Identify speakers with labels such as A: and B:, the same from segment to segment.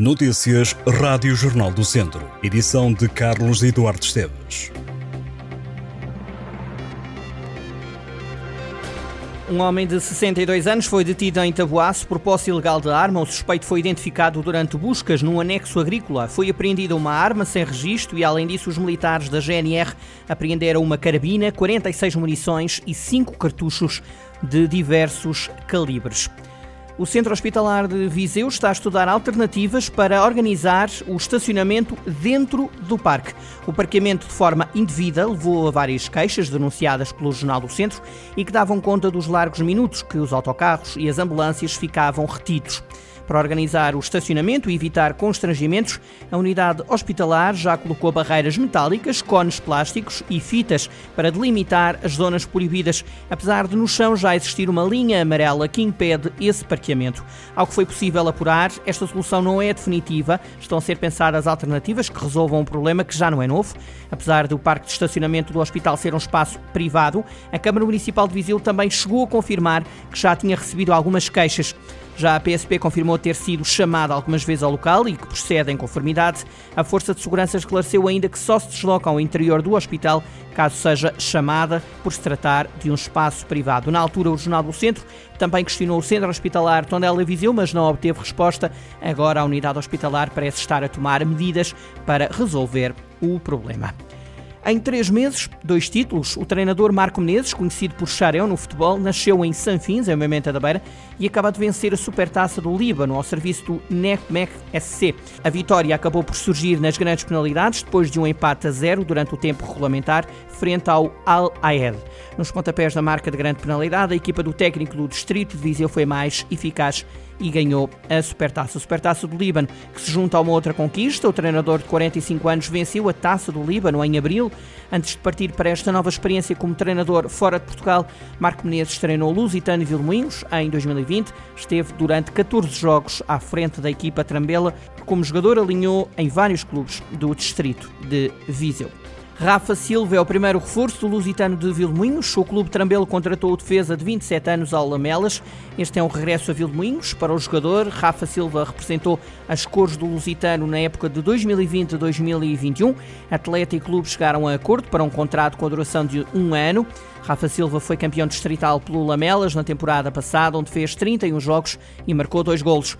A: Notícias Rádio Jornal do Centro. Edição de Carlos Eduardo Esteves.
B: Um homem de 62 anos foi detido em Taboaço por posse ilegal de arma. O suspeito foi identificado durante buscas num anexo agrícola. Foi apreendida uma arma sem registro e, além disso, os militares da GNR apreenderam uma carabina, 46 munições e 5 cartuchos de diversos calibres. O Centro Hospitalar de Viseu está a estudar alternativas para organizar o estacionamento dentro do parque. O parqueamento de forma indevida levou a várias queixas denunciadas pelo Jornal do Centro e que davam conta dos largos minutos que os autocarros e as ambulâncias ficavam retidos. Para organizar o estacionamento e evitar constrangimentos, a unidade hospitalar já colocou barreiras metálicas, cones plásticos e fitas para delimitar as zonas proibidas, apesar de no chão já existir uma linha amarela que impede esse parqueamento. Ao que foi possível apurar, esta solução não é definitiva, estão a ser pensadas alternativas que resolvam um problema que já não é novo. Apesar do parque de estacionamento do hospital ser um espaço privado, a Câmara Municipal de Viseu também chegou a confirmar que já tinha recebido algumas queixas. Já a PSP confirmou ter sido chamada algumas vezes ao local e que procede em conformidade. A Força de Segurança esclareceu ainda que só se desloca ao interior do hospital caso seja chamada por se tratar de um espaço privado. Na altura, o Jornal do Centro também questionou o Centro Hospitalar Tondela Viseu, mas não obteve resposta. Agora a unidade hospitalar parece estar a tomar medidas para resolver o problema. Em três meses, dois títulos. O treinador Marco Menezes, conhecido por Chareu no futebol, nasceu em Sanfins, em Mementa da Beira, e acaba de vencer a Supertaça do Líbano ao serviço do NECMEC SC. A vitória acabou por surgir nas grandes penalidades, depois de um empate a zero durante o tempo regulamentar, frente ao Al Aed. Nos pontapés da marca de grande penalidade, a equipa do técnico do Distrito de Viseu foi mais eficaz e ganhou a Supertaça. A Supertaça do Líbano, que se junta a uma outra conquista. O treinador de 45 anos venceu a Taça do Líbano em abril. Antes de partir para esta nova experiência como treinador fora de Portugal, Marco Menezes treinou Lusitano e Vilmoinhos em 2020. Esteve durante 14 jogos à frente da equipa Trambela. Como jogador, alinhou em vários clubes do distrito de Viseu. Rafa Silva é o primeiro reforço do Lusitano de Vilmoinhos. O clube Trambelo contratou o defesa de 27 anos ao Lamelas. Este é um regresso a Vilmoinhos para o jogador. Rafa Silva representou as cores do Lusitano na época de 2020-2021. Atleta e clube chegaram a acordo para um contrato com a duração de um ano. Rafa Silva foi campeão distrital pelo Lamelas na temporada passada, onde fez 31 jogos e marcou dois golos.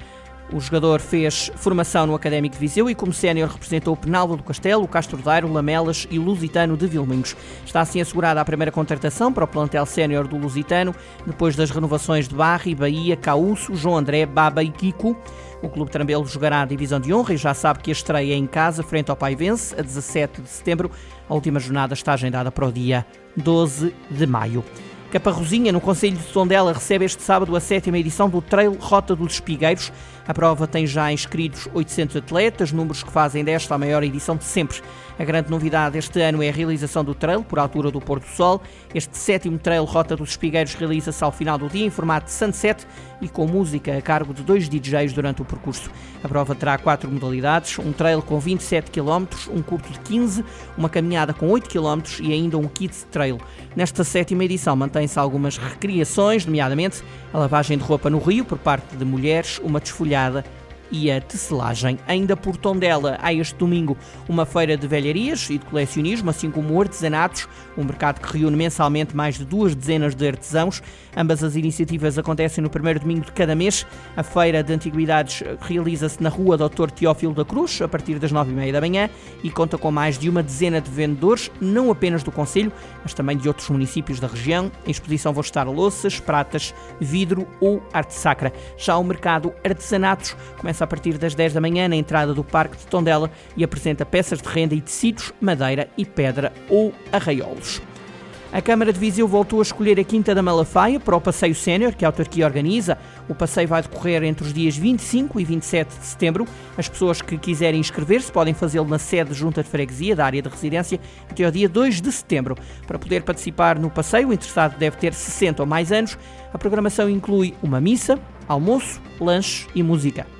B: O jogador fez formação no Académico de Viseu e, como sénior, representou Penalva do Castelo, Castro Dairo, Lamelas e Lusitano de Vilminhos. Está assim assegurada a primeira contratação para o plantel sénior do Lusitano, depois das renovações de Barri, Bahia, Cauço, João André, Baba e Kiko. O Clube Trambelo jogará a divisão de honra e já sabe que a estreia é em casa, frente ao Paivense, a 17 de setembro. A última jornada está agendada para o dia 12 de maio. Caparrozinha, no Conselho de Tondela, recebe este sábado a sétima edição do Trail Rota dos Espigueiros. A prova tem já inscritos 800 atletas, números que fazem desta a maior edição de sempre. A grande novidade este ano é a realização do trail por altura do pôr do sol. Este sétimo trail Rota dos Espigueiros realiza-se ao final do dia em formato de sunset e com música a cargo de dois DJs durante o percurso. A prova terá quatro modalidades: um trail com 27 km, um curto de 15, uma caminhada com 8 km e ainda um kids trail. Nesta sétima edição mantém-se algumas recriações, nomeadamente a lavagem de roupa no rio por parte de mulheres, uma desfolhada e a tecelagem. Ainda por Tondela, há este domingo uma feira de velharias e de colecionismo, assim como artesanatos, um mercado que reúne mensalmente mais de duas dezenas de artesãos. Ambas as iniciativas acontecem no primeiro domingo de cada mês. A feira de antiguidades realiza-se na rua Dr. Teófilo da Cruz, a partir das nove e meia da manhã, e conta com mais de uma dezena de vendedores, não apenas do Conselho, mas também de outros municípios da região. Em exposição vão estar louças, pratas, vidro ou arte sacra. Já o mercado artesanatos começa começa a partir das 10 da manhã na entrada do Parque de Tondela e apresenta peças de renda e tecidos, madeira e pedra ou arraiolos. A Câmara de Viseu voltou a escolher a Quinta da Malafaia para o passeio sénior que a autarquia organiza. O passeio vai decorrer entre os dias 25 e 27 de setembro. As pessoas que quiserem inscrever-se podem fazê-lo na sede Junta de Freguesia da área de residência até ao dia 2 de setembro. Para poder participar no passeio, o interessado deve ter 60 ou mais anos. A programação inclui uma missa, almoço, lanche e música.